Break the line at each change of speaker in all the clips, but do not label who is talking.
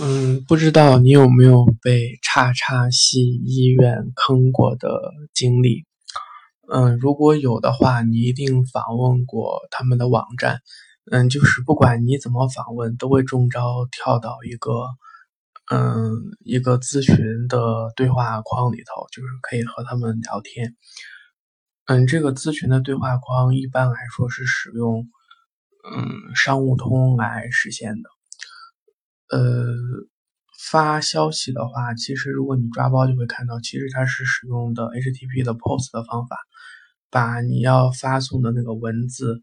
嗯，不知道你有没有被叉叉系医院坑过的经历？嗯，如果有的话，你一定访问过他们的网站。嗯，就是不管你怎么访问，都会中招跳到一个嗯一个咨询的对话框里头，就是可以和他们聊天。嗯，这个咨询的对话框一般来说是使用嗯商务通来实现的。呃，发消息的话，其实如果你抓包就会看到，其实它是使用的 HTTP 的 POST 的方法，把你要发送的那个文字，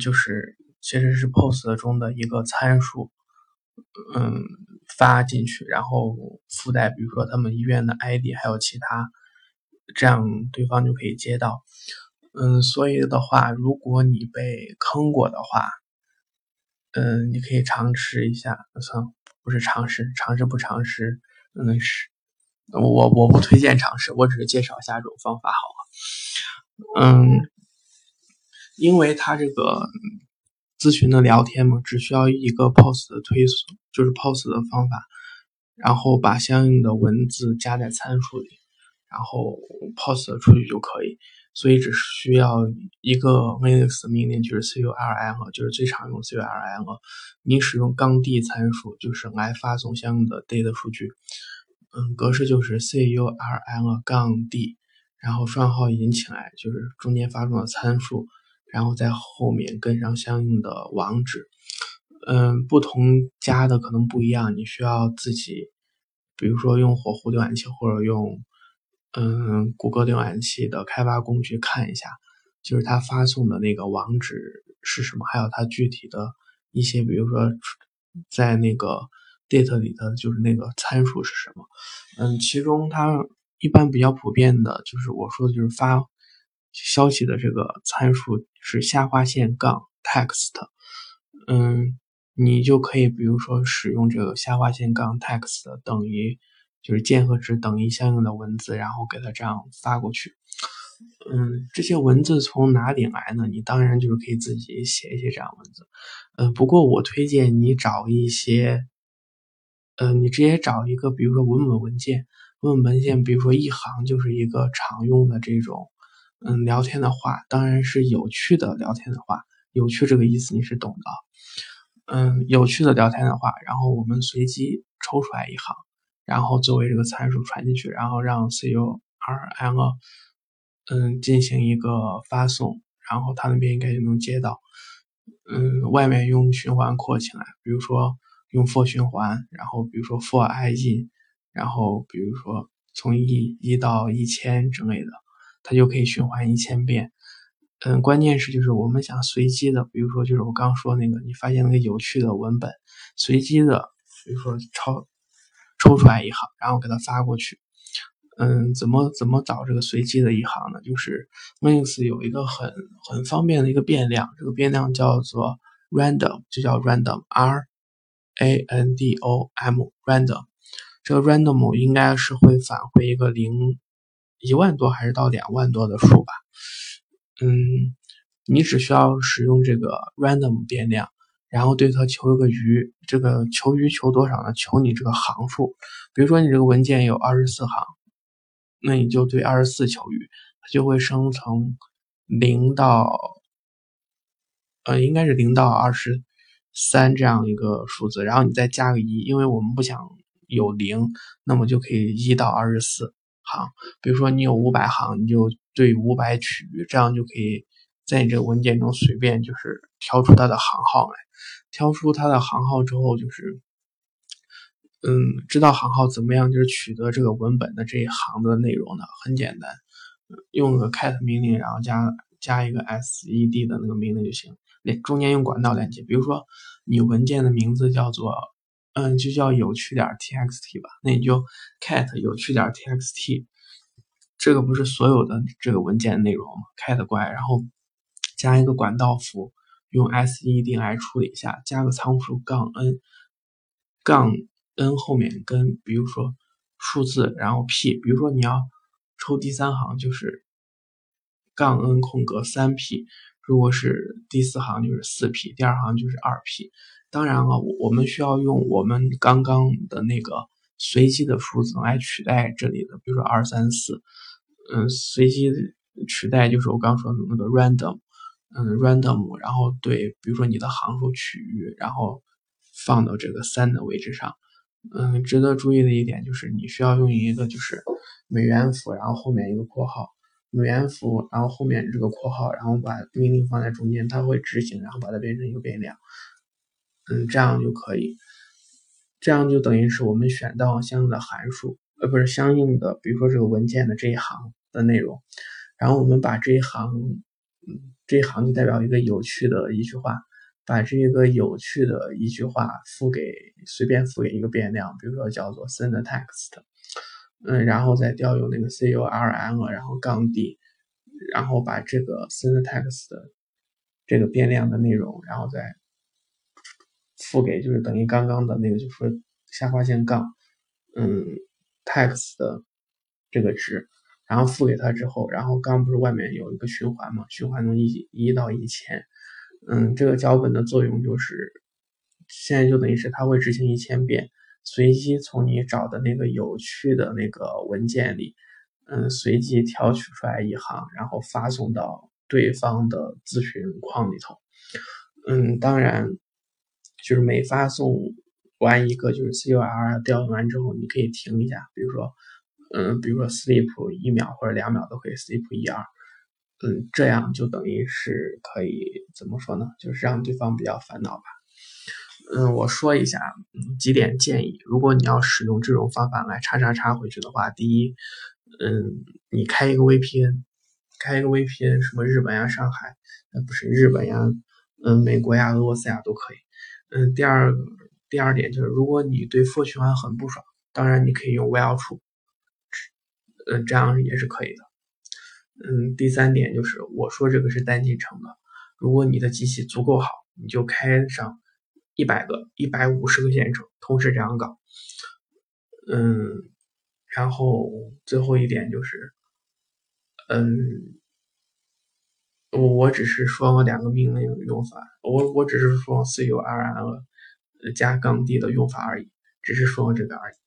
就是其实是 POST 中的一个参数，嗯，发进去，然后附带比如说他们医院的 ID 还有其他，这样对方就可以接到。嗯，所以的话，如果你被坑过的话，嗯，你可以尝试一下，算不是尝试，尝试不尝试，嗯是，我我不推荐尝试，我只是介绍一下这种方法，好吗？嗯，因为他这个咨询的聊天嘛，只需要一个 POS 的推送，就是 POS 的方法，然后把相应的文字加在参数里，然后 POS 出去就可以。所以只需要一个 Linux 命令，就是 curl，就是最常用 curl。你使用杠 d 参数，就是来发送相应的 data 数据。嗯，格式就是 curl 杠 d，然后双号引起来，就是中间发送的参数，然后在后面跟上相应的网址。嗯，不同家的可能不一样，你需要自己，比如说用火狐浏览器或者用。嗯，谷歌浏览器的开发工具看一下，就是它发送的那个网址是什么，还有它具体的一些，比如说在那个 data 里的就是那个参数是什么。嗯，其中它一般比较普遍的就是我说的就是发消息的这个参数是下划线杠 text。嗯，你就可以比如说使用这个下划线杠 text 等于。就是键和值等于相应的文字，然后给它这样发过去。嗯，这些文字从哪里来呢？你当然就是可以自己写一些这样文字。嗯，不过我推荐你找一些，呃，你直接找一个，比如说文本文件，文本文件，比如说一行就是一个常用的这种，嗯，聊天的话，当然是有趣的聊天的话，有趣这个意思你是懂的。嗯，有趣的聊天的话，然后我们随机抽出来一行。然后作为这个参数传进去，然后让 curl 嗯进行一个发送，然后它那边应该就能接到。嗯，外面用循环扩起来，比如说用 for 循环，然后比如说 for i in，然后比如说从一一到一千之类的，它就可以循环一千遍。嗯，关键是就是我们想随机的，比如说就是我刚说那个，你发现那个有趣的文本，随机的，比如说超。抽出来一行，然后给它发过去。嗯，怎么怎么找这个随机的一行呢？就是 Linux 有一个很很方便的一个变量，这个变量叫做 random，就叫 random，r a n d o m，random。这个 random 应该是会返回一个零一万多还是到两万多的数吧？嗯，你只需要使用这个 random 变量。然后对它求一个余，这个求余求多少呢？求你这个行数。比如说你这个文件有二十四行，那你就对二十四求余，它就会生成零到，呃，应该是零到二十三这样一个数字。然后你再加个一，因为我们不想有零，那么就可以一到二十四行。比如说你有五百行，你就对五百取余，这样就可以在你这个文件中随便就是挑出它的行号来。挑出它的行号之后，就是，嗯，知道行号怎么样，就是取得这个文本的这一行的内容呢？很简单，用个 cat 命令，然后加加一个 sed 的那个命令就行。连中间用管道连接，比如说你文件的名字叫做，嗯，就叫有趣点 txt 吧，那你就 cat 有趣点 txt，这个不是所有的这个文件内容吗？cat 过来，然后加一个管道符。用 sed 来处理一下，加个参数杠 n，杠 n 后面跟比如说数字，然后 p，比如说你要抽第三行就是杠 n 空格三 p，如果是第四行就是四 p，第二行就是二 p，当然了，我们需要用我们刚刚的那个随机的数字来取代这里的，比如说二三四，嗯，随机取代就是我刚说的那个 random，嗯，random，然后对，比如说你的行数区域，然后放到这个三的位置上。嗯，值得注意的一点就是你需要用一个就是美元符，然后后面一个括号，美元符，然后后面这个括号，然后把命令放在中间，它会执行，然后把它变成一个变量。嗯，这样就可以，这样就等于是我们选到相应的函数，呃，不是相应的，比如说这个文件的这一行的内容，然后我们把这一行，嗯，这一行就代表一个有趣的一句话。把这一个有趣的一句话赋给随便赋给一个变量，比如说叫做 send text，嗯，然后再调用那个 curl，然后杠 d，然后把这个 send text 这个变量的内容，然后再赋给就是等于刚刚的那个，就是说下划线杠，嗯，text 的这个值，然后付给他之后，然后刚不是外面有一个循环嘛，循环从一一到一千。嗯，这个脚本的作用就是，现在就等于是它会执行一千遍，随机从你找的那个有趣的那个文件里，嗯，随机挑取出来一行，然后发送到对方的咨询框里头。嗯，当然，就是每发送完一个就是 C U R 调用完之后，你可以停一下，比如说，嗯，比如说 sleep 一秒或者两秒都可以 sleep 一二。嗯，这样就等于是可以怎么说呢？就是让对方比较烦恼吧。嗯，我说一下，几点建议。如果你要使用这种方法来叉叉叉回去的话，第一，嗯，你开一个 VPN，开一个 VPN，什么日本呀、上海，呃，不是日本呀，嗯，美国呀、俄罗斯呀都可以。嗯，第二，第二点就是，如果你对 for 循环很不爽，当然你可以用 while 出嗯，这样也是可以的。嗯，第三点就是我说这个是单进程的，如果你的机器足够好，你就开上一百个、一百五十个线程，同时这样搞。嗯，然后最后一点就是，嗯，我我只是说了两个命令用法，我我只是说 curl 加杠 d 的用法而已，只是说这个而已。